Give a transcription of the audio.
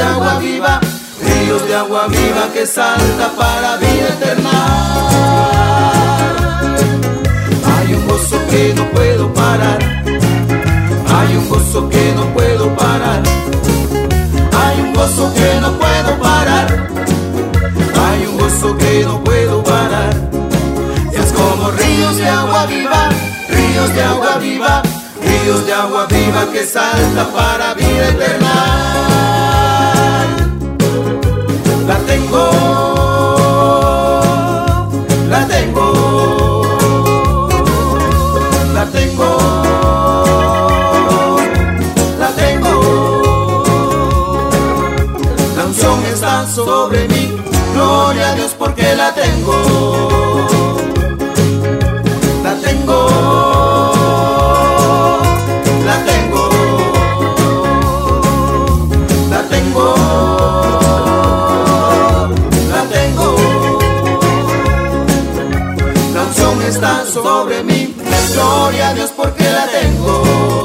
de agua viva, ríos de agua viva que salta para vida eterna. Hay un gozo que no puedo parar, hay un gozo que no puedo parar, hay un gozo que no puedo parar, hay un gozo que no puedo parar. Es como ríos de agua viva, ríos de agua viva ríos de agua viva que salta para vida sobre mí, gloria a Dios porque la tengo. sobre mí. Gloria a Dios porque la tengo.